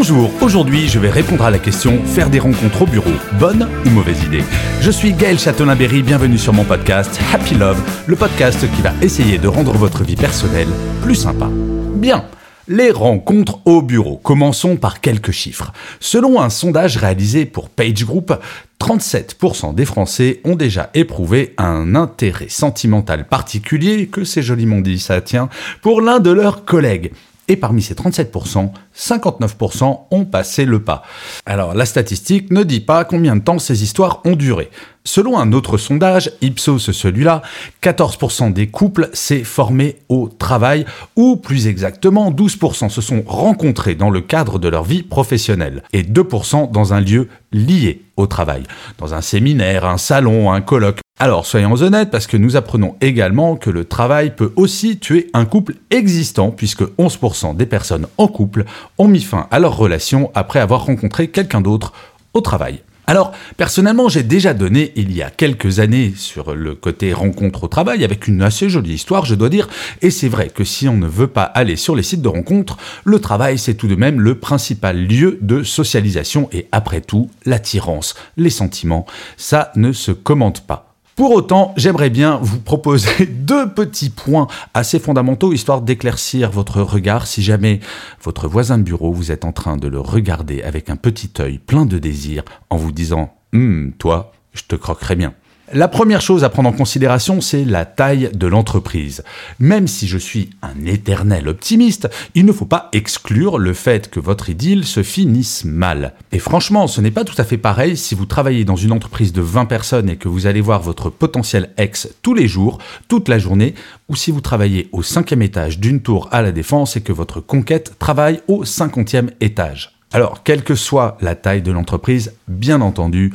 Bonjour, aujourd'hui je vais répondre à la question faire des rencontres au bureau, bonne ou mauvaise idée Je suis Gaël Châtelain-Berry, bienvenue sur mon podcast Happy Love, le podcast qui va essayer de rendre votre vie personnelle plus sympa. Bien les rencontres au bureau. Commençons par quelques chiffres. Selon un sondage réalisé pour Page Group, 37% des Français ont déjà éprouvé un intérêt sentimental particulier, que c'est joliment dit ça tient, pour l'un de leurs collègues. Et parmi ces 37%, 59% ont passé le pas. Alors la statistique ne dit pas combien de temps ces histoires ont duré. Selon un autre sondage, Ipsos celui-là, 14% des couples s'est formé au travail, ou plus exactement 12% se sont rencontrés dans le cadre de leur vie professionnelle, et 2% dans un lieu lié travail, dans un séminaire, un salon, un colloque. Alors soyons honnêtes parce que nous apprenons également que le travail peut aussi tuer un couple existant puisque 11% des personnes en couple ont mis fin à leur relation après avoir rencontré quelqu'un d'autre au travail. Alors, personnellement, j'ai déjà donné il y a quelques années sur le côté rencontre au travail avec une assez jolie histoire, je dois dire, et c'est vrai que si on ne veut pas aller sur les sites de rencontres, le travail c'est tout de même le principal lieu de socialisation et après tout, l'attirance, les sentiments, ça ne se commente pas. Pour autant, j'aimerais bien vous proposer deux petits points assez fondamentaux, histoire d'éclaircir votre regard si jamais votre voisin de bureau, vous êtes en train de le regarder avec un petit œil plein de désir en vous disant Hum, toi, je te croquerai bien. La première chose à prendre en considération, c'est la taille de l'entreprise. Même si je suis un éternel optimiste, il ne faut pas exclure le fait que votre idylle se finisse mal. Et franchement, ce n'est pas tout à fait pareil si vous travaillez dans une entreprise de 20 personnes et que vous allez voir votre potentiel ex tous les jours, toute la journée, ou si vous travaillez au cinquième étage d'une tour à la défense et que votre conquête travaille au cinquantième étage. Alors, quelle que soit la taille de l'entreprise, bien entendu,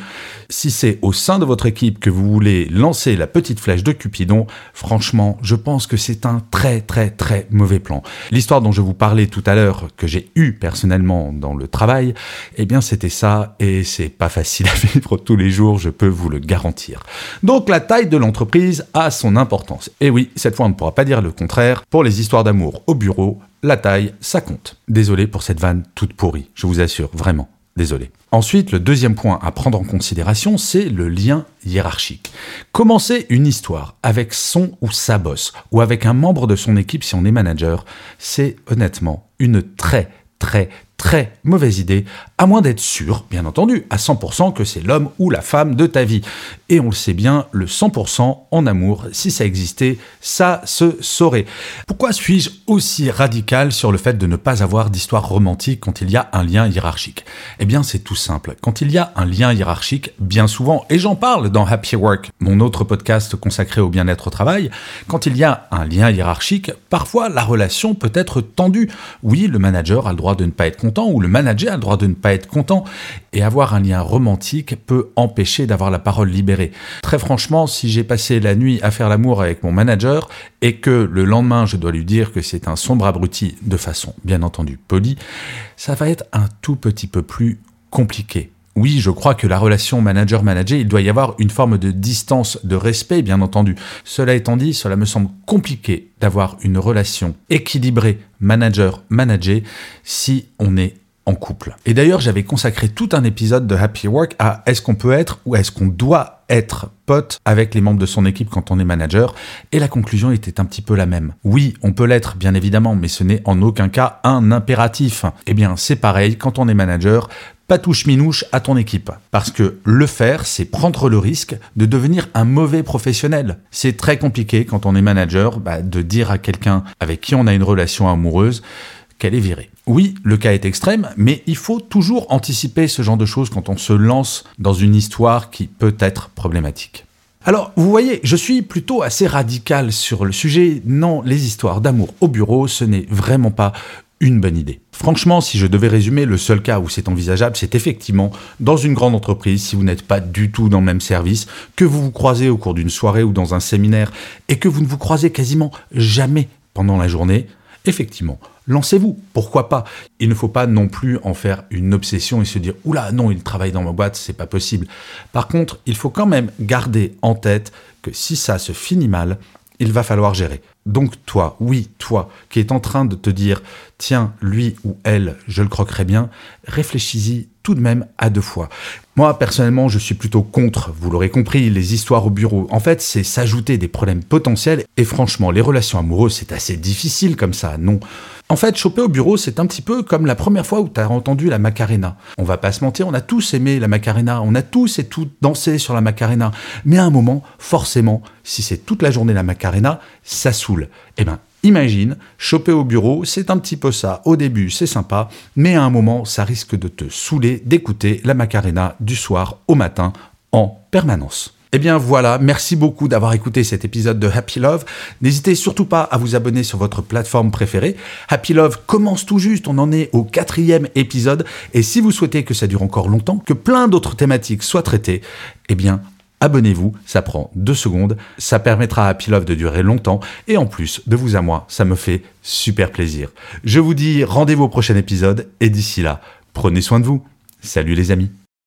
si c'est au sein de votre équipe que vous voulez lancer la petite flèche de Cupidon, franchement, je pense que c'est un très très très mauvais plan. L'histoire dont je vous parlais tout à l'heure, que j'ai eue personnellement dans le travail, eh bien c'était ça, et c'est pas facile à vivre tous les jours, je peux vous le garantir. Donc la taille de l'entreprise a son importance. Et oui, cette fois on ne pourra pas dire le contraire, pour les histoires d'amour au bureau, la taille, ça compte. Désolé pour cette vanne toute pourrie, je vous assure, vraiment. Désolé. Ensuite, le deuxième point à prendre en considération, c'est le lien hiérarchique. Commencer une histoire avec son ou sa boss, ou avec un membre de son équipe si on est manager, c'est honnêtement une très très très mauvaise idée, à moins d'être sûr, bien entendu, à 100% que c'est l'homme ou la femme de ta vie. Et on le sait bien, le 100% en amour, si ça existait, ça se saurait. Pourquoi suis-je aussi radical sur le fait de ne pas avoir d'histoire romantique quand il y a un lien hiérarchique? Eh bien, c'est tout simple. Quand il y a un lien hiérarchique, bien souvent, et j'en parle dans Happy Work, mon autre podcast consacré au bien-être au travail, quand il y a un lien hiérarchique, parfois la relation peut être tendue. Oui, le manager a le droit de ne pas être ou le manager a le droit de ne pas être content. Et avoir un lien romantique peut empêcher d'avoir la parole libérée. Très franchement, si j'ai passé la nuit à faire l'amour avec mon manager et que le lendemain je dois lui dire que c'est un sombre abruti de façon bien entendu polie, ça va être un tout petit peu plus compliqué. Oui, je crois que la relation manager-manager, il doit y avoir une forme de distance, de respect, bien entendu. Cela étant dit, cela me semble compliqué d'avoir une relation équilibrée manager-manager si on est en couple. Et d'ailleurs, j'avais consacré tout un épisode de Happy Work à est-ce qu'on peut être ou est-ce qu'on doit être pote avec les membres de son équipe quand on est manager et la conclusion était un petit peu la même. Oui, on peut l'être bien évidemment, mais ce n'est en aucun cas un impératif. Eh bien, c'est pareil quand on est manager, pas touche minouche à ton équipe. Parce que le faire, c'est prendre le risque de devenir un mauvais professionnel. C'est très compliqué quand on est manager bah, de dire à quelqu'un avec qui on a une relation amoureuse qu'elle est virée. Oui, le cas est extrême, mais il faut toujours anticiper ce genre de choses quand on se lance dans une histoire qui peut être problématique. Alors, vous voyez, je suis plutôt assez radical sur le sujet. Non, les histoires d'amour au bureau, ce n'est vraiment pas une bonne idée. Franchement, si je devais résumer, le seul cas où c'est envisageable, c'est effectivement dans une grande entreprise, si vous n'êtes pas du tout dans le même service, que vous vous croisez au cours d'une soirée ou dans un séminaire, et que vous ne vous croisez quasiment jamais pendant la journée, effectivement, lancez-vous, pourquoi pas? Il ne faut pas non plus en faire une obsession et se dire oula non, il travaille dans ma boîte, c'est pas possible. Par contre, il faut quand même garder en tête que si ça se finit mal, il va falloir gérer. Donc toi, oui, toi, qui es en train de te dire, tiens, lui ou elle, je le croquerai bien, réfléchis-y tout de même à deux fois. Moi, personnellement, je suis plutôt contre, vous l'aurez compris, les histoires au bureau. En fait, c'est s'ajouter des problèmes potentiels, et franchement, les relations amoureuses, c'est assez difficile comme ça, non? En fait, choper au bureau, c'est un petit peu comme la première fois où tu as entendu la Macarena. On va pas se mentir, on a tous aimé la Macarena, on a tous et toutes dansé sur la Macarena. Mais à un moment, forcément, si c'est toute la journée la Macarena, ça saoule. Eh ben, Imagine, choper au bureau, c'est un petit peu ça. Au début, c'est sympa, mais à un moment, ça risque de te saouler d'écouter la Macarena du soir au matin en permanence. Eh bien voilà, merci beaucoup d'avoir écouté cet épisode de Happy Love. N'hésitez surtout pas à vous abonner sur votre plateforme préférée. Happy Love commence tout juste, on en est au quatrième épisode. Et si vous souhaitez que ça dure encore longtemps, que plein d'autres thématiques soient traitées, eh bien abonnez-vous, ça prend deux secondes, ça permettra à Happy Love de durer longtemps, et en plus, de vous à moi, ça me fait super plaisir. Je vous dis rendez-vous au prochain épisode, et d'ici là, prenez soin de vous. Salut les amis